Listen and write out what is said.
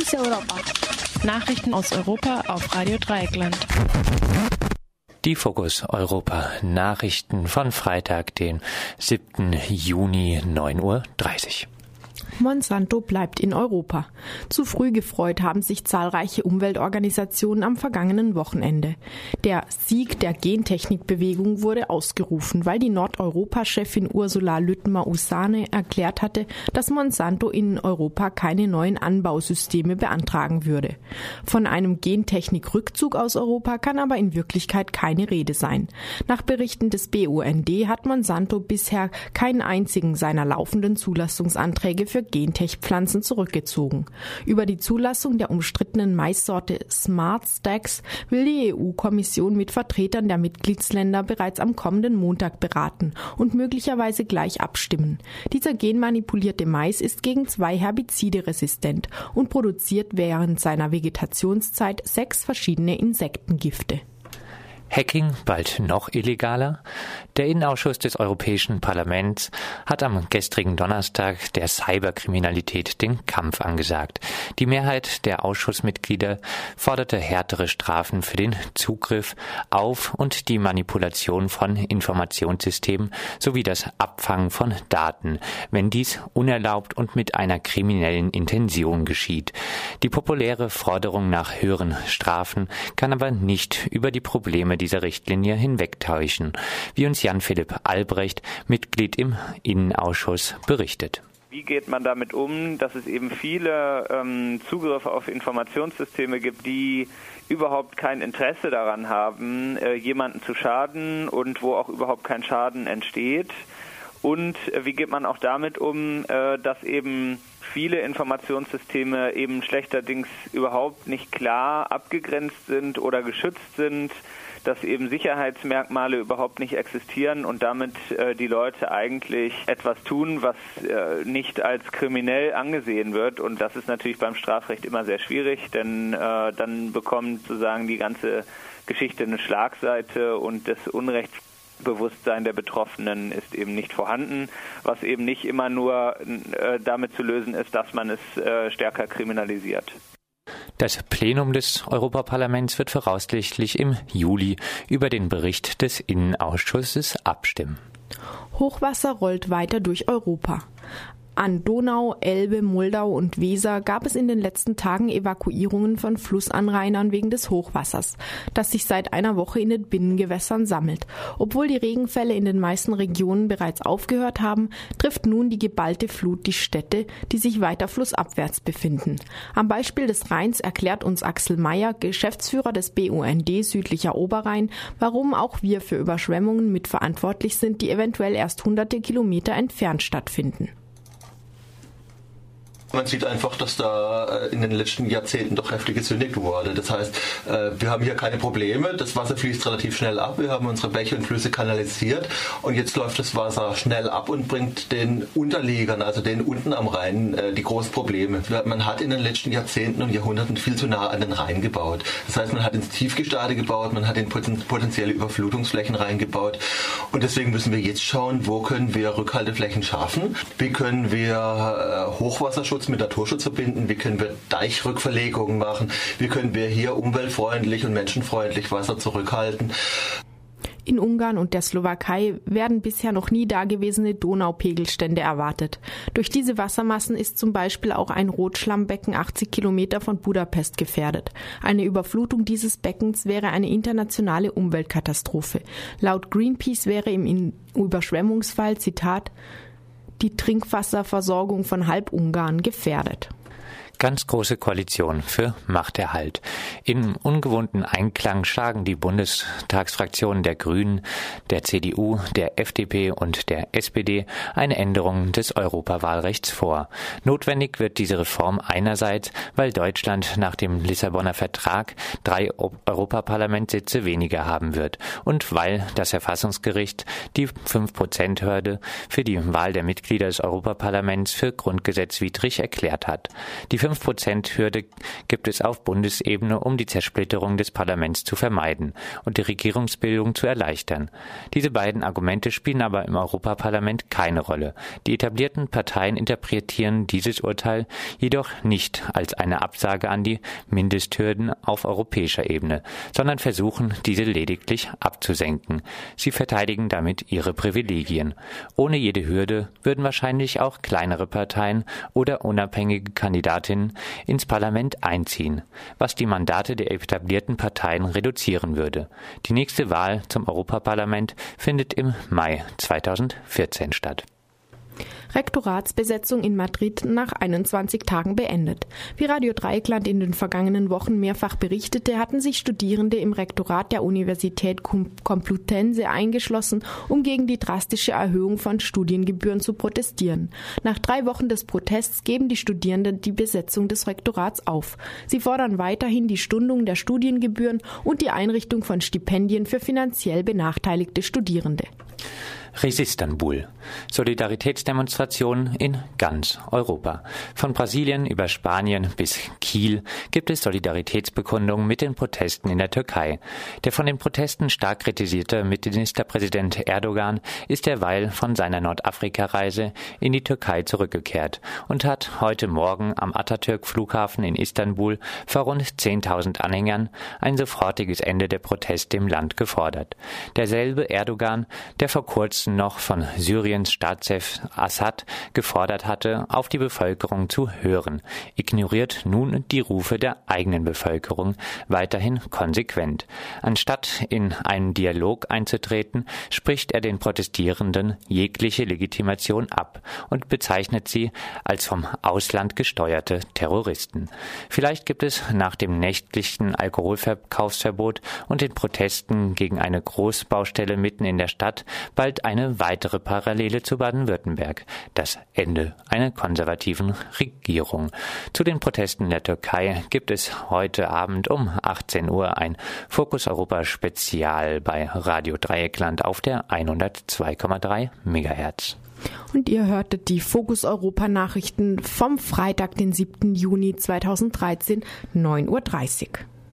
Fokus Europa. Nachrichten aus Europa auf Radio Dreieckland. Die Fokus Europa Nachrichten von Freitag, den 7. Juni, 9.30 Uhr. Monsanto bleibt in Europa. Zu früh gefreut haben sich zahlreiche Umweltorganisationen am vergangenen Wochenende. Der Sieg der Gentechnikbewegung wurde ausgerufen, weil die Nordeuropa-Chefin Ursula Lüttmer-Usane erklärt hatte, dass Monsanto in Europa keine neuen Anbausysteme beantragen würde. Von einem Gentechnikrückzug aus Europa kann aber in Wirklichkeit keine Rede sein. Nach Berichten des BUND hat Monsanto bisher keinen einzigen seiner laufenden Zulassungsanträge für Gentech-Pflanzen zurückgezogen. Über die Zulassung der umstrittenen Maissorte Smart Stacks will die EU-Kommission mit Vertretern der Mitgliedsländer bereits am kommenden Montag beraten und möglicherweise gleich abstimmen. Dieser genmanipulierte Mais ist gegen zwei Herbizide resistent und produziert während seiner Vegetationszeit sechs verschiedene Insektengifte. Hacking bald noch illegaler? Der Innenausschuss des Europäischen Parlaments hat am gestrigen Donnerstag der Cyberkriminalität den Kampf angesagt. Die Mehrheit der Ausschussmitglieder forderte härtere Strafen für den Zugriff auf und die Manipulation von Informationssystemen sowie das Abfangen von Daten, wenn dies unerlaubt und mit einer kriminellen Intention geschieht. Die populäre Forderung nach höheren Strafen kann aber nicht über die Probleme dieser Richtlinie hinwegtäuschen, wie uns Jan-Philipp Albrecht, Mitglied im Innenausschuss, berichtet. Wie geht man damit um, dass es eben viele ähm, Zugriffe auf Informationssysteme gibt, die überhaupt kein Interesse daran haben, äh, jemanden zu schaden und wo auch überhaupt kein Schaden entsteht? Und äh, wie geht man auch damit um, äh, dass eben viele Informationssysteme eben schlechterdings überhaupt nicht klar abgegrenzt sind oder geschützt sind? dass eben Sicherheitsmerkmale überhaupt nicht existieren und damit äh, die Leute eigentlich etwas tun, was äh, nicht als kriminell angesehen wird. Und das ist natürlich beim Strafrecht immer sehr schwierig, denn äh, dann bekommt sozusagen die ganze Geschichte eine Schlagseite und das Unrechtsbewusstsein der Betroffenen ist eben nicht vorhanden, was eben nicht immer nur äh, damit zu lösen ist, dass man es äh, stärker kriminalisiert. Das Plenum des Europaparlaments wird voraussichtlich im Juli über den Bericht des Innenausschusses abstimmen. Hochwasser rollt weiter durch Europa. An Donau, Elbe, Moldau und Weser gab es in den letzten Tagen Evakuierungen von Flussanrainern wegen des Hochwassers, das sich seit einer Woche in den Binnengewässern sammelt. Obwohl die Regenfälle in den meisten Regionen bereits aufgehört haben, trifft nun die geballte Flut die Städte, die sich weiter flussabwärts befinden. Am Beispiel des Rheins erklärt uns Axel Mayer, Geschäftsführer des BUND südlicher Oberrhein, warum auch wir für Überschwemmungen mitverantwortlich sind, die eventuell erst hunderte Kilometer entfernt stattfinden. Man sieht einfach, dass da äh, in den letzten Jahrzehnten doch heftig gezündigt wurde. Das heißt, äh, wir haben hier keine Probleme. Das Wasser fließt relativ schnell ab. Wir haben unsere Bäche und Flüsse kanalisiert und jetzt läuft das Wasser schnell ab und bringt den Unterliegern, also den unten am Rhein, äh, die großen Probleme. Man hat in den letzten Jahrzehnten und Jahrhunderten viel zu nah an den Rhein gebaut. Das heißt, man hat ins Tiefgestade gebaut, man hat in potenzielle Überflutungsflächen reingebaut und deswegen müssen wir jetzt schauen, wo können wir Rückhalteflächen schaffen, wie können wir Hochwasserschutz Naturschutz mit Naturschutz verbinden, wie können wir Deichrückverlegungen machen, wie können wir hier umweltfreundlich und menschenfreundlich Wasser zurückhalten. In Ungarn und der Slowakei werden bisher noch nie dagewesene Donaupegelstände erwartet. Durch diese Wassermassen ist zum Beispiel auch ein Rotschlammbecken 80 Kilometer von Budapest gefährdet. Eine Überflutung dieses Beckens wäre eine internationale Umweltkatastrophe. Laut Greenpeace wäre im Überschwemmungsfall, Zitat, die Trinkwasserversorgung von Halbungarn gefährdet ganz große Koalition für Machterhalt. In ungewohnten Einklang schlagen die Bundestagsfraktionen der Grünen, der CDU, der FDP und der SPD eine Änderung des Europawahlrechts vor. Notwendig wird diese Reform einerseits, weil Deutschland nach dem Lissabonner Vertrag drei Europaparlamentssitze weniger haben wird und weil das Verfassungsgericht die 5%-Hürde für die Wahl der Mitglieder des Europaparlaments für grundgesetzwidrig erklärt hat. Die 5%-Hürde gibt es auf Bundesebene, um die Zersplitterung des Parlaments zu vermeiden und die Regierungsbildung zu erleichtern. Diese beiden Argumente spielen aber im Europaparlament keine Rolle. Die etablierten Parteien interpretieren dieses Urteil jedoch nicht als eine Absage an die Mindesthürden auf europäischer Ebene, sondern versuchen, diese lediglich abzusenken. Sie verteidigen damit ihre Privilegien. Ohne jede Hürde würden wahrscheinlich auch kleinere Parteien oder unabhängige Kandidatinnen ins Parlament einziehen, was die Mandate der etablierten Parteien reduzieren würde. Die nächste Wahl zum Europaparlament findet im Mai 2014 statt. Rektoratsbesetzung in Madrid nach 21 Tagen beendet. Wie Radio Dreieckland in den vergangenen Wochen mehrfach berichtete, hatten sich Studierende im Rektorat der Universität Complutense eingeschlossen, um gegen die drastische Erhöhung von Studiengebühren zu protestieren. Nach drei Wochen des Protests geben die Studierenden die Besetzung des Rektorats auf. Sie fordern weiterhin die Stundung der Studiengebühren und die Einrichtung von Stipendien für finanziell benachteiligte Studierende. Resistanbul. Solidaritätsdemonstrationen in ganz Europa. Von Brasilien über Spanien bis Kiel gibt es Solidaritätsbekundungen mit den Protesten in der Türkei. Der von den Protesten stark kritisierte Ministerpräsident Erdogan ist derweil von seiner Nordafrika-Reise in die Türkei zurückgekehrt und hat heute Morgen am Atatürk-Flughafen in Istanbul vor rund 10.000 Anhängern ein sofortiges Ende der Proteste im Land gefordert. Derselbe Erdogan, der vor kurzem Schulz noch von Syriens Staatschef Assad gefordert hatte, auf die Bevölkerung zu hören, ignoriert nun die Rufe der eigenen Bevölkerung weiterhin konsequent. Anstatt in einen Dialog einzutreten, spricht er den Protestierenden jegliche Legitimation ab und bezeichnet sie als vom Ausland gesteuerte Terroristen. Vielleicht gibt es nach dem nächtlichen Alkoholverkaufsverbot und den Protesten gegen eine Großbaustelle mitten in der Stadt bald eine weitere Parallele zu Baden-Württemberg, das Ende einer konservativen Regierung. Zu den Protesten in der Türkei gibt es heute Abend um 18 Uhr ein Fokus Europa Spezial bei Radio Dreieckland auf der 102,3 MHz. Und ihr hörtet die Fokus Europa Nachrichten vom Freitag, den 7. Juni 2013, 9.30 Uhr.